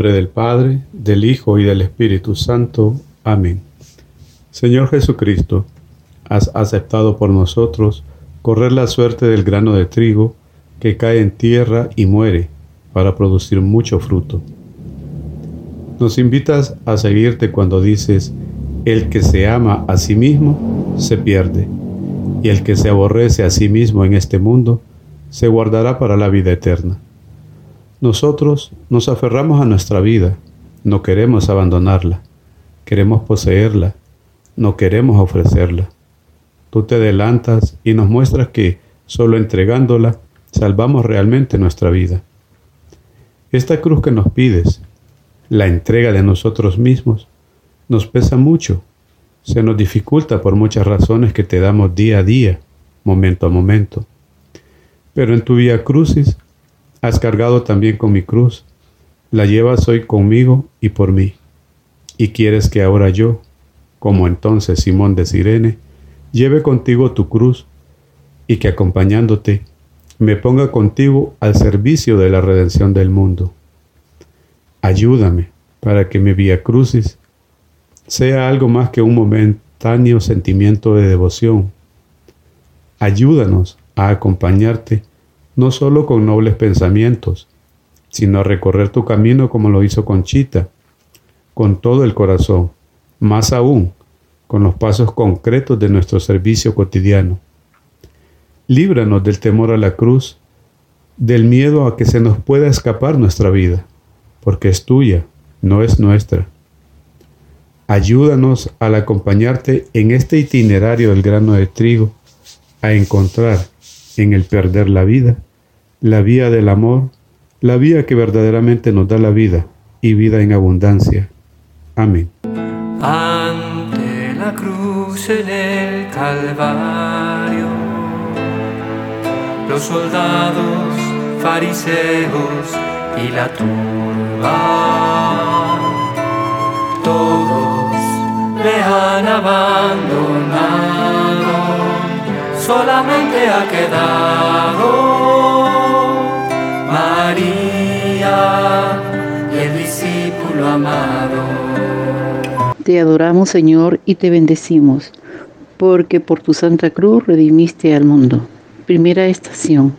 nombre del Padre, del Hijo y del Espíritu Santo. Amén. Señor Jesucristo, has aceptado por nosotros correr la suerte del grano de trigo que cae en tierra y muere para producir mucho fruto. Nos invitas a seguirte cuando dices, el que se ama a sí mismo se pierde, y el que se aborrece a sí mismo en este mundo se guardará para la vida eterna. Nosotros nos aferramos a nuestra vida, no queremos abandonarla, queremos poseerla, no queremos ofrecerla. Tú te adelantas y nos muestras que, solo entregándola, salvamos realmente nuestra vida. Esta cruz que nos pides, la entrega de nosotros mismos, nos pesa mucho, se nos dificulta por muchas razones que te damos día a día, momento a momento. Pero en tu vía crucis has cargado también con mi cruz, la llevas hoy conmigo y por mí. Y quieres que ahora yo, como entonces Simón de Sirene, lleve contigo tu cruz y que acompañándote me ponga contigo al servicio de la redención del mundo. Ayúdame para que mi vía crucis sea algo más que un momentáneo sentimiento de devoción. Ayúdanos a acompañarte no solo con nobles pensamientos, sino a recorrer tu camino como lo hizo Conchita, con todo el corazón, más aún con los pasos concretos de nuestro servicio cotidiano. Líbranos del temor a la cruz, del miedo a que se nos pueda escapar nuestra vida, porque es tuya, no es nuestra. Ayúdanos al acompañarte en este itinerario del grano de trigo, a encontrar en el perder la vida, la vía del amor, la vía que verdaderamente nos da la vida y vida en abundancia. Amén. ante la cruz en el Calvario. Los soldados, fariseos y la turba, todos le han abandonado, solamente ha quedado amado. Te adoramos, Señor, y te bendecimos, porque por tu santa cruz redimiste al mundo. Primera estación.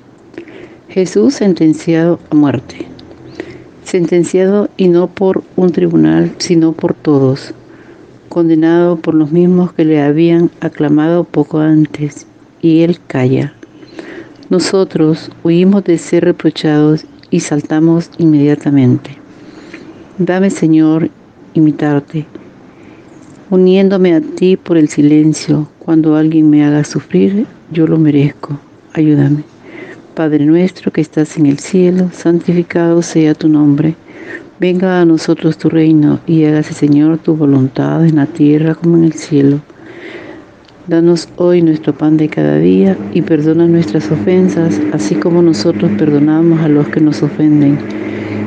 Jesús sentenciado a muerte. Sentenciado y no por un tribunal, sino por todos. Condenado por los mismos que le habían aclamado poco antes. Y él calla. Nosotros huimos de ser reprochados y saltamos inmediatamente. Dame, Señor, imitarte uniéndome a ti por el silencio. Cuando alguien me haga sufrir, yo lo merezco. Ayúdame. Padre nuestro que estás en el cielo, santificado sea tu nombre. Venga a nosotros tu reino y hágase, Señor, tu voluntad en la tierra como en el cielo. Danos hoy nuestro pan de cada día y perdona nuestras ofensas, así como nosotros perdonamos a los que nos ofenden.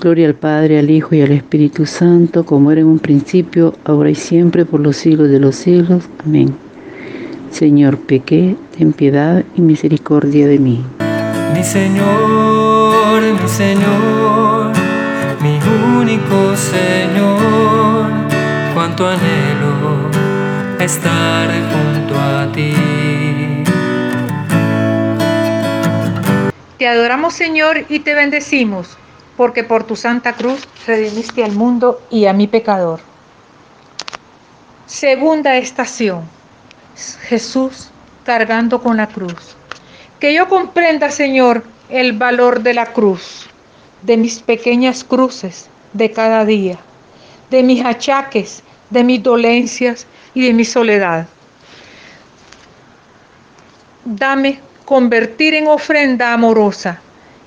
Gloria al Padre, al Hijo y al Espíritu Santo, como era en un principio, ahora y siempre, por los siglos de los siglos. Amén. Señor, pequé, ten piedad y misericordia de mí. Mi Señor, mi Señor, mi único Señor, cuánto anhelo estar junto a ti. Te adoramos Señor y te bendecimos, porque por tu santa cruz redimiste al mundo y a mi pecador. Segunda estación. Jesús cargando con la cruz. Que yo comprenda, Señor, el valor de la cruz, de mis pequeñas cruces de cada día, de mis achaques, de mis dolencias y de mi soledad. Dame convertir en ofrenda amorosa,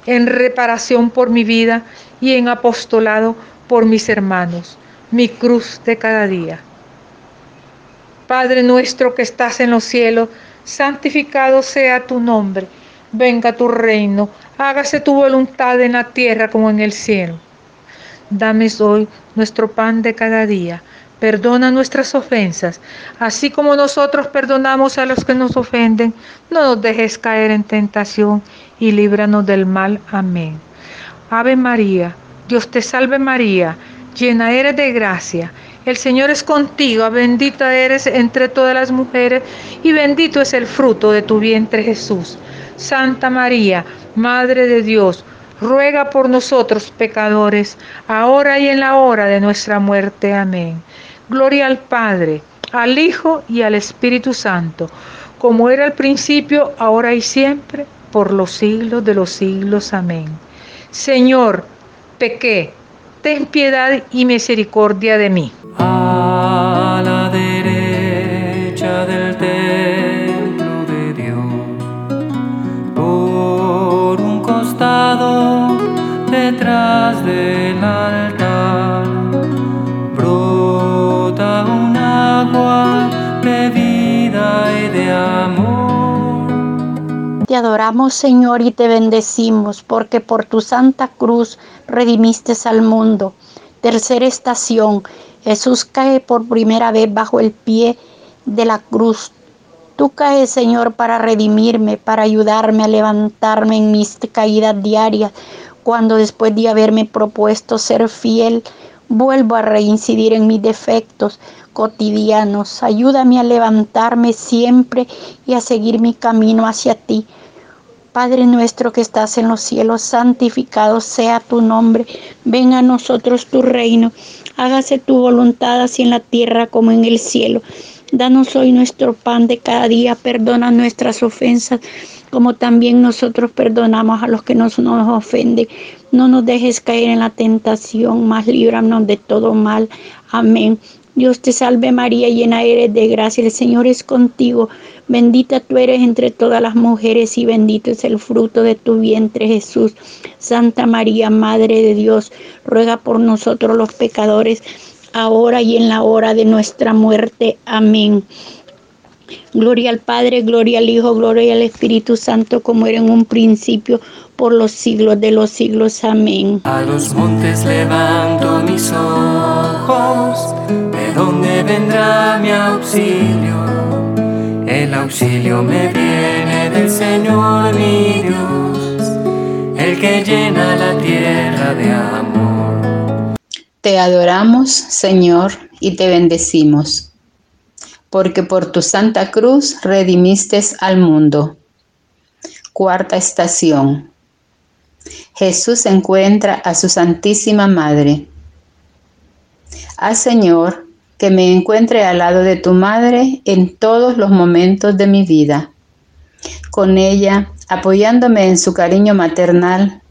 en reparación por mi vida y en apostolado por mis hermanos, mi cruz de cada día. Padre nuestro que estás en los cielos, santificado sea tu nombre, venga tu reino, hágase tu voluntad en la tierra como en el cielo. Dame hoy nuestro pan de cada día Perdona nuestras ofensas, así como nosotros perdonamos a los que nos ofenden. No nos dejes caer en tentación y líbranos del mal. Amén. Ave María, Dios te salve María, llena eres de gracia. El Señor es contigo, bendita eres entre todas las mujeres y bendito es el fruto de tu vientre Jesús. Santa María, Madre de Dios, ruega por nosotros pecadores, ahora y en la hora de nuestra muerte. Amén. Gloria al Padre, al Hijo y al Espíritu Santo, como era al principio, ahora y siempre, por los siglos de los siglos. Amén. Señor, pequé, ten piedad y misericordia de mí. A la derecha del templo de Dios, por un costado, detrás del altar, Te adoramos, Señor, y te bendecimos, porque por tu santa cruz redimiste al mundo. Tercera estación. Jesús cae por primera vez bajo el pie de la cruz. Tú caes, Señor, para redimirme, para ayudarme a levantarme en mis caídas diarias, cuando después de haberme propuesto ser fiel, vuelvo a reincidir en mis defectos cotidianos. Ayúdame a levantarme siempre y a seguir mi camino hacia ti. Padre nuestro que estás en los cielos, santificado sea tu nombre. Venga a nosotros tu reino. Hágase tu voluntad así en la tierra como en el cielo. Danos hoy nuestro pan de cada día. Perdona nuestras ofensas como también nosotros perdonamos a los que nos, nos ofenden. No nos dejes caer en la tentación, mas líbranos de todo mal. Amén. Dios te salve María, llena eres de gracia, el Señor es contigo. Bendita tú eres entre todas las mujeres y bendito es el fruto de tu vientre Jesús. Santa María, Madre de Dios, ruega por nosotros los pecadores, ahora y en la hora de nuestra muerte. Amén. Gloria al Padre, gloria al Hijo, gloria al Espíritu Santo, como era en un principio, por los siglos de los siglos. Amén. A los montes levanto mis ojos, ¿de dónde vendrá mi auxilio? El auxilio me viene del Señor mi Dios, el que llena la tierra de amor. Te adoramos, Señor, y te bendecimos, porque por tu santa cruz redimiste al mundo. Cuarta estación. Jesús encuentra a su Santísima Madre. Haz, Señor, que me encuentre al lado de tu Madre en todos los momentos de mi vida. Con ella, apoyándome en su cariño maternal,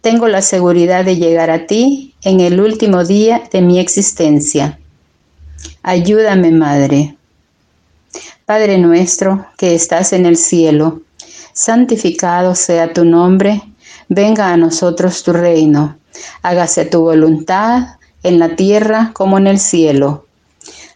tengo la seguridad de llegar a ti en el último día de mi existencia. Ayúdame, Madre. Padre nuestro que estás en el cielo, santificado sea tu nombre, venga a nosotros tu reino, hágase tu voluntad en la tierra como en el cielo.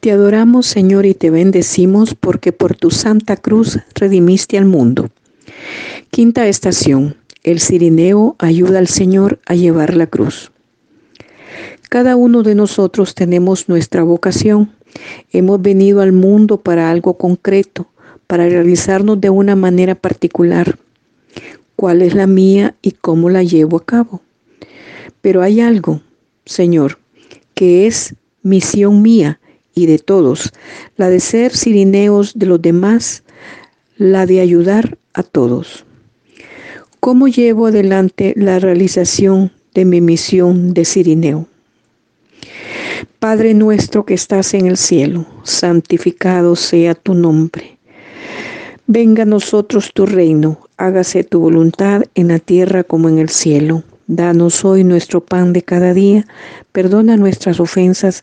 Te adoramos, Señor, y te bendecimos porque por tu santa cruz redimiste al mundo. Quinta estación. El cirineo ayuda al Señor a llevar la cruz. Cada uno de nosotros tenemos nuestra vocación. Hemos venido al mundo para algo concreto, para realizarnos de una manera particular. ¿Cuál es la mía y cómo la llevo a cabo? Pero hay algo, Señor, que es misión mía y de todos, la de ser cirineos de los demás, la de ayudar a todos. ¿Cómo llevo adelante la realización de mi misión de cirineo? Padre nuestro que estás en el cielo, santificado sea tu nombre. Venga a nosotros tu reino, hágase tu voluntad en la tierra como en el cielo. Danos hoy nuestro pan de cada día, perdona nuestras ofensas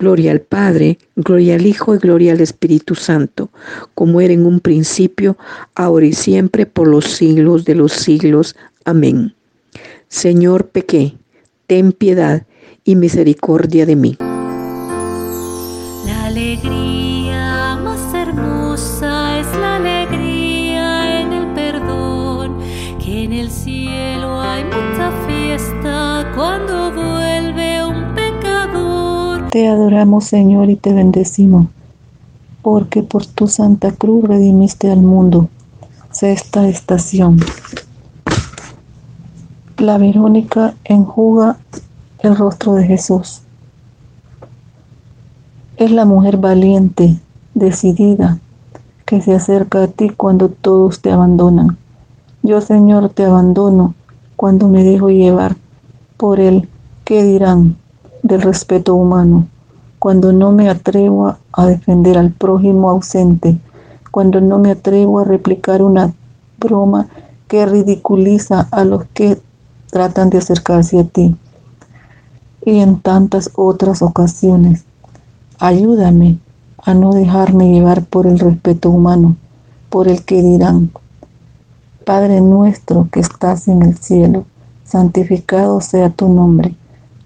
Gloria al Padre, gloria al Hijo y gloria al Espíritu Santo, como era en un principio, ahora y siempre, por los siglos de los siglos. Amén. Señor, pequé, ten piedad y misericordia de mí. La alegría Te adoramos, Señor, y te bendecimos, porque por tu santa cruz redimiste al mundo. Sexta estación. La Verónica enjuga el rostro de Jesús. Es la mujer valiente, decidida, que se acerca a ti cuando todos te abandonan. Yo, Señor, te abandono cuando me dejo llevar por el qué dirán del respeto humano, cuando no me atrevo a defender al prójimo ausente, cuando no me atrevo a replicar una broma que ridiculiza a los que tratan de acercarse a ti. Y en tantas otras ocasiones, ayúdame a no dejarme llevar por el respeto humano, por el que dirán, Padre nuestro que estás en el cielo, santificado sea tu nombre,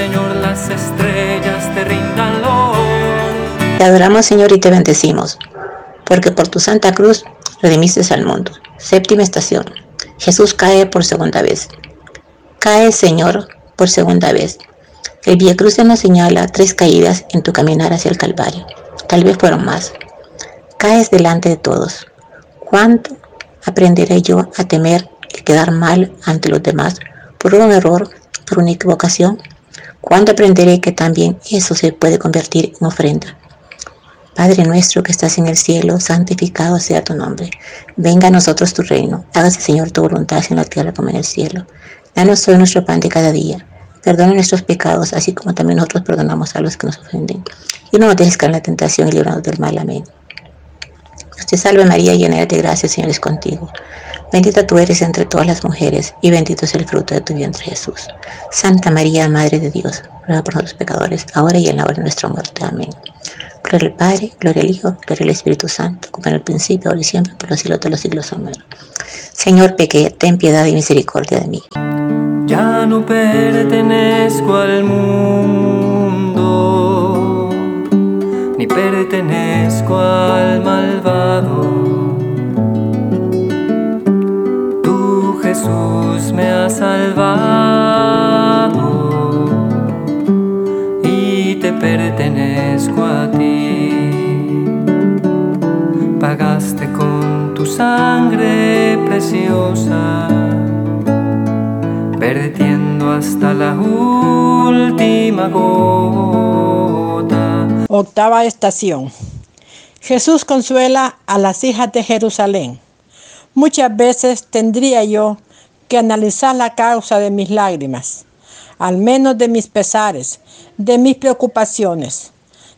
Señor, las estrellas te rindan. Te adoramos, Señor, y te bendecimos, porque por tu santa cruz redimiste al mundo. Séptima estación. Jesús cae por segunda vez. Cae, Señor, por segunda vez. El Vía Cruz nos señala tres caídas en tu caminar hacia el Calvario. Tal vez fueron más. Caes delante de todos. ¿Cuánto aprenderé yo a temer y quedar mal ante los demás por un error, por una equivocación? ¿Cuándo aprenderé que también eso se puede convertir en ofrenda? Padre nuestro que estás en el cielo, santificado sea tu nombre. Venga a nosotros tu reino. Hágase, Señor, tu voluntad en la tierra como en el cielo. Danos hoy nuestro pan de cada día. Perdona nuestros pecados, así como también nosotros perdonamos a los que nos ofenden. Y no nos dejes caer en la tentación y librarnos del mal. Amén. Te salve María, llena de gracia, el Señor es contigo. Bendita tú eres entre todas las mujeres, y bendito es el fruto de tu vientre Jesús. Santa María, Madre de Dios, ruega por nosotros pecadores, ahora y en la hora de nuestra muerte. Amén. Gloria al Padre, gloria al Hijo, gloria al Espíritu Santo, como en el principio, ahora y siempre, por los siglos de los siglos. Amén. Señor, pequé, ten piedad y misericordia de mí. Ya no pertenezco al mundo, pertenezco al malvado. Tú, Jesús, me has salvado y te pertenezco a ti. Pagaste con tu sangre preciosa vertiendo hasta la última gota. Octava estación. Jesús consuela a las hijas de Jerusalén. Muchas veces tendría yo que analizar la causa de mis lágrimas, al menos de mis pesares, de mis preocupaciones.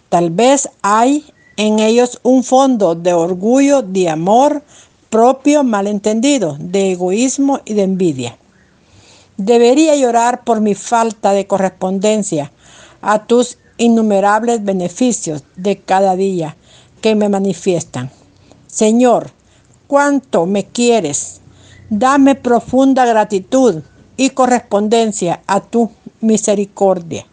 Tal vez hay en ellos un fondo de orgullo, de amor propio malentendido, de egoísmo y de envidia. Debería llorar por mi falta de correspondencia a tus innumerables beneficios de cada día que me manifiestan. Señor, cuánto me quieres. Dame profunda gratitud y correspondencia a tu misericordia.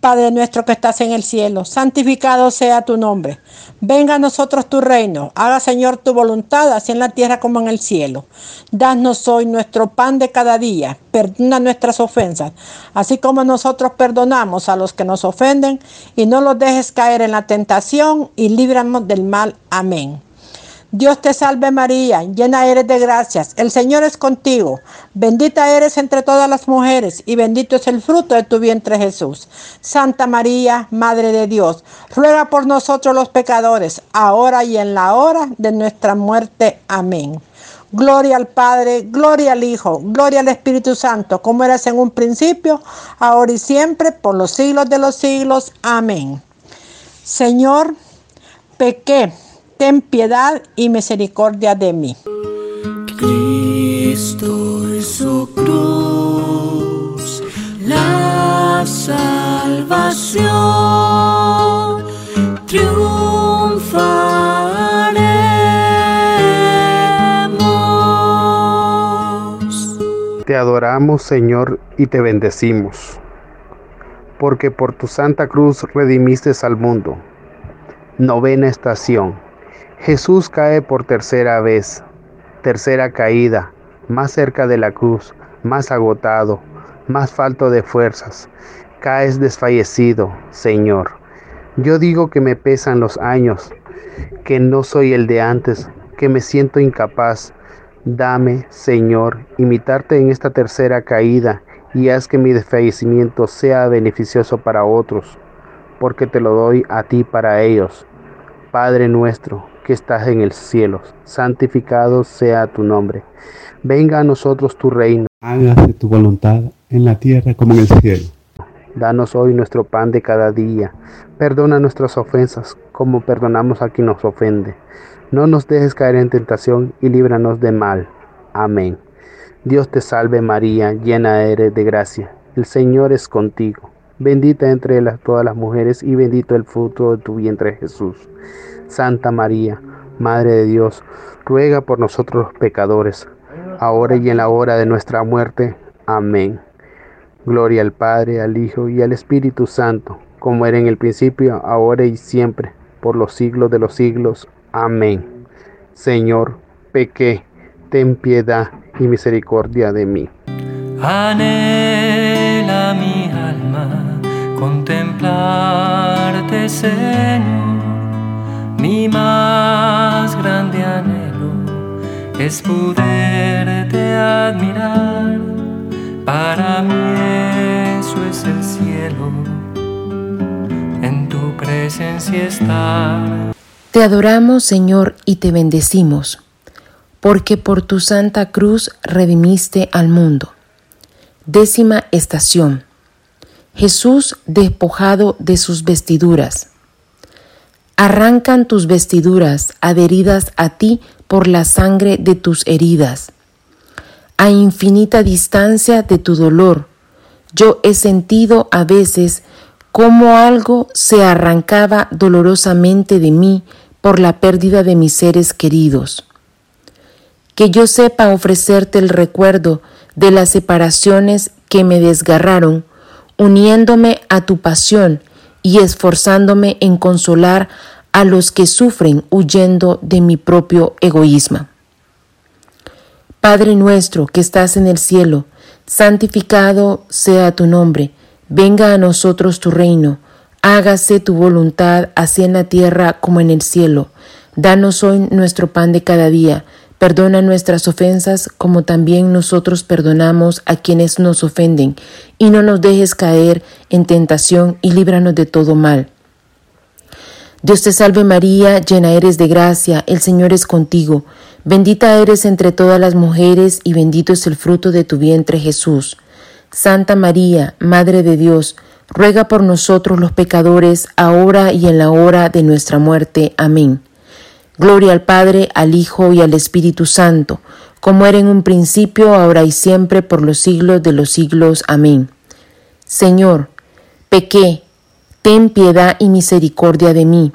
Padre nuestro que estás en el cielo, santificado sea tu nombre. Venga a nosotros tu reino. Haga, Señor, tu voluntad, así en la tierra como en el cielo. Danos hoy nuestro pan de cada día. Perdona nuestras ofensas, así como nosotros perdonamos a los que nos ofenden. Y no los dejes caer en la tentación y líbranos del mal. Amén. Dios te salve María, llena eres de gracias, el Señor es contigo, bendita eres entre todas las mujeres y bendito es el fruto de tu vientre Jesús. Santa María, Madre de Dios, ruega por nosotros los pecadores, ahora y en la hora de nuestra muerte. Amén. Gloria al Padre, gloria al Hijo, gloria al Espíritu Santo, como eras en un principio, ahora y siempre, por los siglos de los siglos. Amén. Señor, pequé ten piedad y misericordia de mí. Cristo es su cruz, la salvación, triunfaremos. Te adoramos, Señor, y te bendecimos, porque por tu santa cruz redimiste al mundo. Novena estación. Jesús cae por tercera vez, tercera caída, más cerca de la cruz, más agotado, más falto de fuerzas. Caes desfallecido, Señor. Yo digo que me pesan los años, que no soy el de antes, que me siento incapaz. Dame, Señor, imitarte en esta tercera caída y haz que mi desfallecimiento sea beneficioso para otros, porque te lo doy a ti para ellos. Padre nuestro, que estás en el cielo, santificado sea tu nombre. Venga a nosotros tu reino. Hágase tu voluntad en la tierra como en el cielo. Danos hoy nuestro pan de cada día. Perdona nuestras ofensas como perdonamos a quien nos ofende. No nos dejes caer en tentación y líbranos de mal. Amén. Dios te salve María, llena eres de gracia. El Señor es contigo. bendita entre las, todas las mujeres y bendito el fruto de tu vientre Jesús. Santa María, Madre de Dios, ruega por nosotros los pecadores, ahora y en la hora de nuestra muerte. Amén. Gloria al Padre, al Hijo y al Espíritu Santo, como era en el principio, ahora y siempre, por los siglos de los siglos. Amén. Señor, pequé, ten piedad y misericordia de mí. Anhela mi alma contemplarte, Señor. Mi más grande anhelo es poderte admirar. Para mí eso es el cielo, en tu presencia estar. Te adoramos, Señor, y te bendecimos, porque por tu santa cruz redimiste al mundo. Décima estación. Jesús despojado de sus vestiduras. Arrancan tus vestiduras adheridas a ti por la sangre de tus heridas. A infinita distancia de tu dolor, yo he sentido a veces como algo se arrancaba dolorosamente de mí por la pérdida de mis seres queridos. Que yo sepa ofrecerte el recuerdo de las separaciones que me desgarraron, uniéndome a tu pasión y esforzándome en consolar a los que sufren huyendo de mi propio egoísmo. Padre nuestro que estás en el cielo, santificado sea tu nombre, venga a nosotros tu reino, hágase tu voluntad así en la tierra como en el cielo. Danos hoy nuestro pan de cada día Perdona nuestras ofensas como también nosotros perdonamos a quienes nos ofenden, y no nos dejes caer en tentación y líbranos de todo mal. Dios te salve María, llena eres de gracia, el Señor es contigo, bendita eres entre todas las mujeres y bendito es el fruto de tu vientre Jesús. Santa María, Madre de Dios, ruega por nosotros los pecadores, ahora y en la hora de nuestra muerte. Amén. Gloria al Padre, al Hijo y al Espíritu Santo, como era en un principio, ahora y siempre, por los siglos de los siglos. Amén. Señor, pequé, ten piedad y misericordia de mí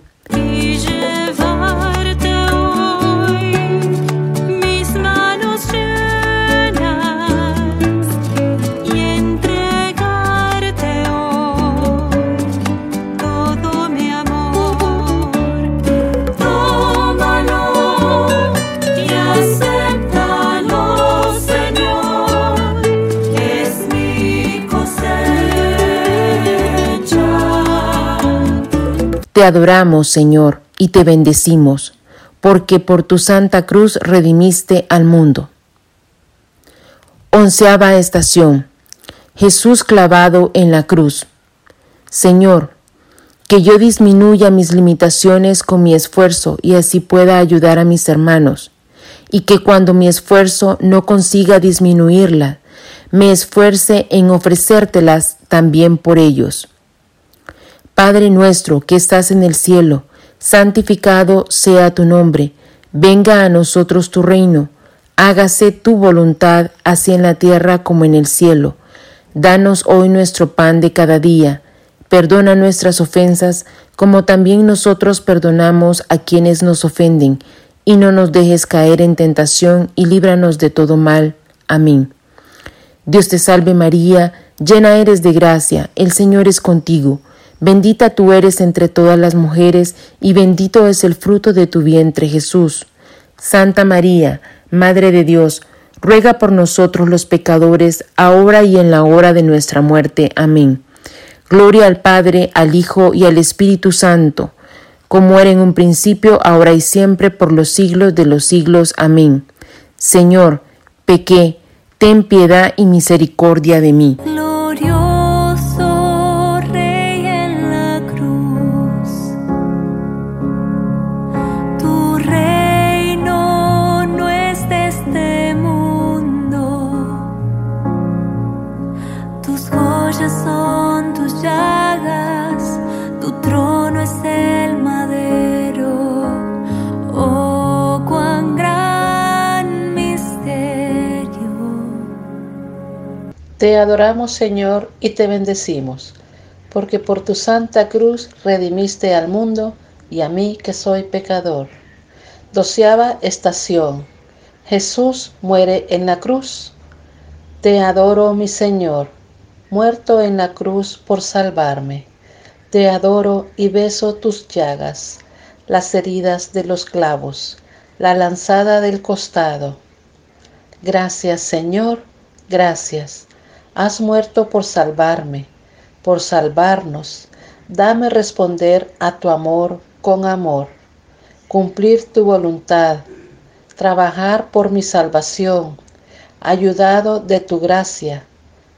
Te adoramos, Señor, y te bendecimos, porque por tu santa cruz redimiste al mundo. Onceava estación. Jesús clavado en la cruz. Señor, que yo disminuya mis limitaciones con mi esfuerzo y así pueda ayudar a mis hermanos, y que cuando mi esfuerzo no consiga disminuirla, me esfuerce en ofrecértelas también por ellos. Padre nuestro que estás en el cielo, santificado sea tu nombre, venga a nosotros tu reino, hágase tu voluntad así en la tierra como en el cielo. Danos hoy nuestro pan de cada día, perdona nuestras ofensas como también nosotros perdonamos a quienes nos ofenden, y no nos dejes caer en tentación y líbranos de todo mal. Amén. Dios te salve María, llena eres de gracia, el Señor es contigo. Bendita tú eres entre todas las mujeres, y bendito es el fruto de tu vientre Jesús. Santa María, Madre de Dios, ruega por nosotros los pecadores, ahora y en la hora de nuestra muerte. Amén. Gloria al Padre, al Hijo y al Espíritu Santo, como era en un principio, ahora y siempre, por los siglos de los siglos. Amén. Señor, pequé, ten piedad y misericordia de mí. Te adoramos, Señor, y te bendecimos, porque por tu santa cruz redimiste al mundo y a mí que soy pecador. Doceava estación. Jesús muere en la cruz. Te adoro, mi Señor, muerto en la cruz por salvarme. Te adoro y beso tus llagas, las heridas de los clavos, la lanzada del costado. Gracias, Señor, gracias. Has muerto por salvarme, por salvarnos. Dame responder a tu amor con amor, cumplir tu voluntad, trabajar por mi salvación, ayudado de tu gracia,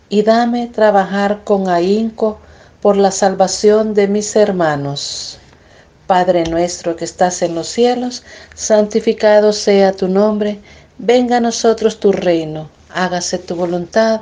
y dame trabajar con ahínco por la salvación de mis hermanos. Padre nuestro que estás en los cielos, santificado sea tu nombre, venga a nosotros tu reino, hágase tu voluntad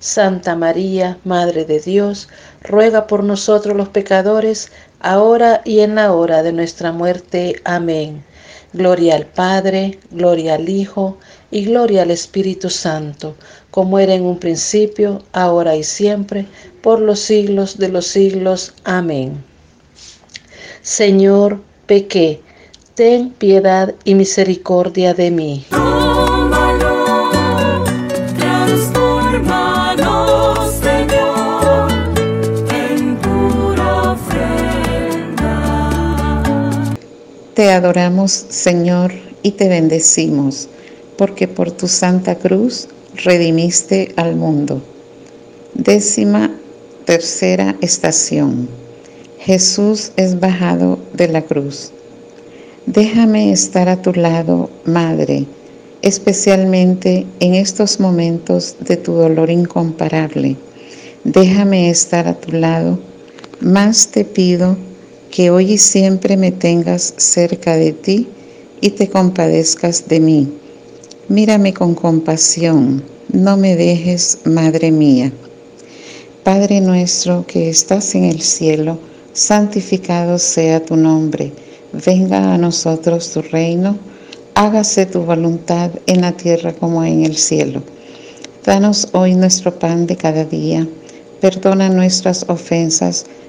Santa María, Madre de Dios, ruega por nosotros los pecadores, ahora y en la hora de nuestra muerte. Amén. Gloria al Padre, gloria al Hijo, y gloria al Espíritu Santo, como era en un principio, ahora y siempre, por los siglos de los siglos. Amén. Señor, pequé, ten piedad y misericordia de mí. Te adoramos, Señor, y te bendecimos, porque por tu santa cruz redimiste al mundo. Décima tercera estación. Jesús es bajado de la cruz. Déjame estar a tu lado, Madre, especialmente en estos momentos de tu dolor incomparable. Déjame estar a tu lado. Más te pido que hoy y siempre me tengas cerca de ti y te compadezcas de mí. Mírame con compasión, no me dejes, Madre mía. Padre nuestro que estás en el cielo, santificado sea tu nombre. Venga a nosotros tu reino, hágase tu voluntad en la tierra como en el cielo. Danos hoy nuestro pan de cada día. Perdona nuestras ofensas,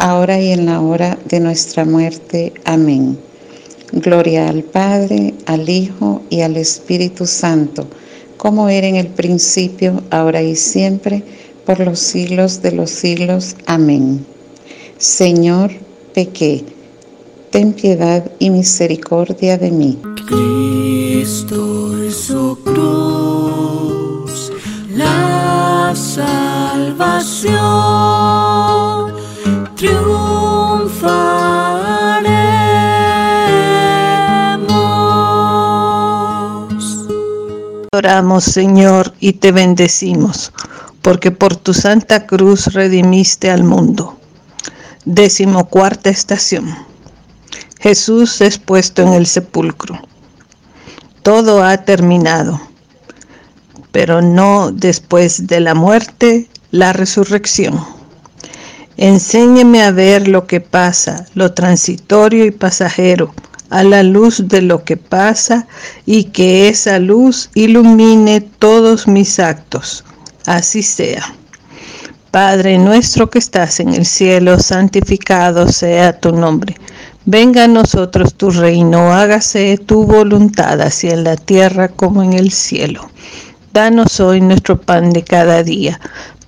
ahora y en la hora de nuestra muerte. Amén. Gloria al Padre, al Hijo y al Espíritu Santo como era en el principio, ahora y siempre, por los siglos de los siglos. Amén. Señor, pequé, ten piedad y misericordia de mí. Cristo su cruz, la salvación triunfaremos. Oramos, Señor, y te bendecimos, porque por tu santa cruz redimiste al mundo. Décimo cuarta estación. Jesús es puesto en el sepulcro. Todo ha terminado, pero no después de la muerte, la resurrección. Enséñeme a ver lo que pasa, lo transitorio y pasajero, a la luz de lo que pasa y que esa luz ilumine todos mis actos. Así sea. Padre nuestro que estás en el cielo, santificado sea tu nombre. Venga a nosotros tu reino, hágase tu voluntad, así en la tierra como en el cielo. Danos hoy nuestro pan de cada día.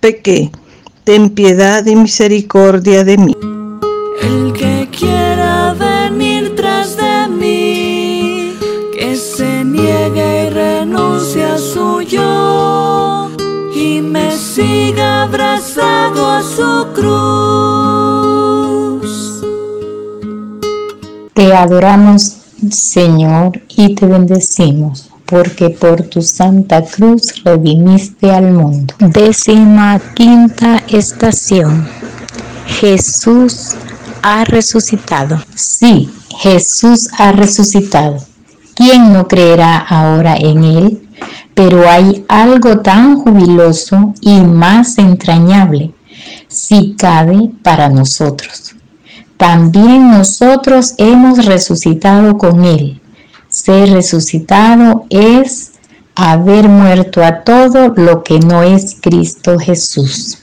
pequé, ten piedad y misericordia de mí. El que quiera venir tras de mí, que se niegue y renuncie a su yo, y me siga abrazado a su cruz. Te adoramos, Señor, y te bendecimos porque por tu santa cruz redimiste al mundo. Décima quinta estación. Jesús ha resucitado. Sí, Jesús ha resucitado. ¿Quién no creerá ahora en Él? Pero hay algo tan jubiloso y más entrañable, si cabe, para nosotros. También nosotros hemos resucitado con Él ser resucitado es haber muerto a todo lo que no es Cristo Jesús.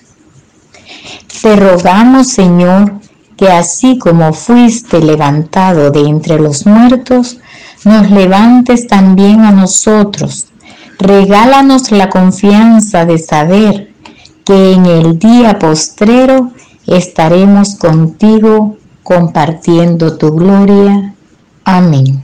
Te rogamos, Señor, que así como fuiste levantado de entre los muertos, nos levantes también a nosotros. Regálanos la confianza de saber que en el día postrero estaremos contigo compartiendo tu gloria. Amén.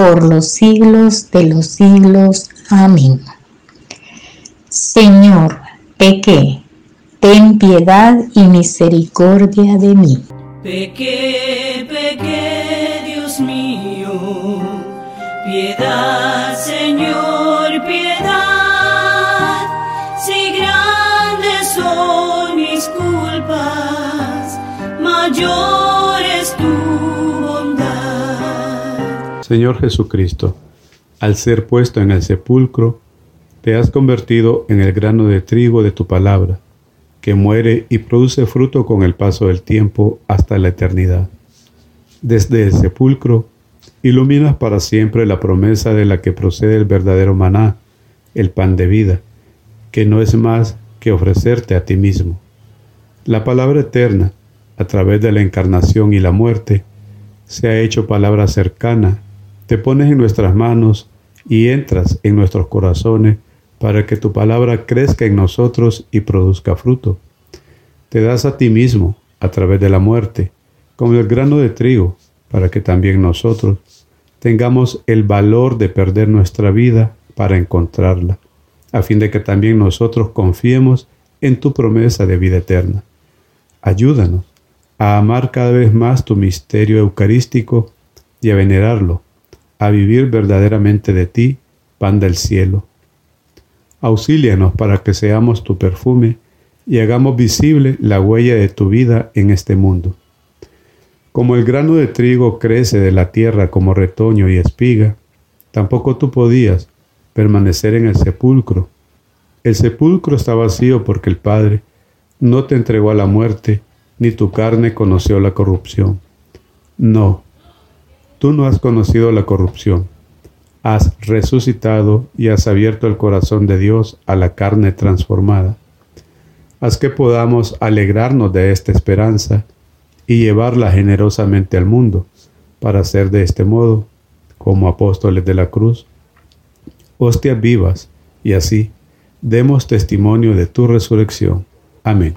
por los siglos de los siglos. Amén. Señor, pequé, ten piedad y misericordia de mí. Pequé, pequé, Dios mío, piedad, Señor, piedad, si grandes son mis culpas, mayor Señor Jesucristo, al ser puesto en el sepulcro, te has convertido en el grano de trigo de tu palabra, que muere y produce fruto con el paso del tiempo hasta la eternidad. Desde el sepulcro, iluminas para siempre la promesa de la que procede el verdadero maná, el pan de vida, que no es más que ofrecerte a ti mismo. La palabra eterna, a través de la encarnación y la muerte, se ha hecho palabra cercana te pones en nuestras manos y entras en nuestros corazones para que tu palabra crezca en nosotros y produzca fruto. Te das a ti mismo a través de la muerte, como el grano de trigo, para que también nosotros tengamos el valor de perder nuestra vida para encontrarla, a fin de que también nosotros confiemos en tu promesa de vida eterna. Ayúdanos a amar cada vez más tu misterio eucarístico y a venerarlo a vivir verdaderamente de ti, pan del cielo. Auxílianos para que seamos tu perfume y hagamos visible la huella de tu vida en este mundo. Como el grano de trigo crece de la tierra como retoño y espiga, tampoco tú podías permanecer en el sepulcro. El sepulcro está vacío porque el Padre no te entregó a la muerte, ni tu carne conoció la corrupción. No, tú no has conocido la corrupción. Has resucitado y has abierto el corazón de Dios a la carne transformada. Haz que podamos alegrarnos de esta esperanza y llevarla generosamente al mundo, para ser de este modo, como apóstoles de la cruz, hostias vivas, y así demos testimonio de tu resurrección. Amén.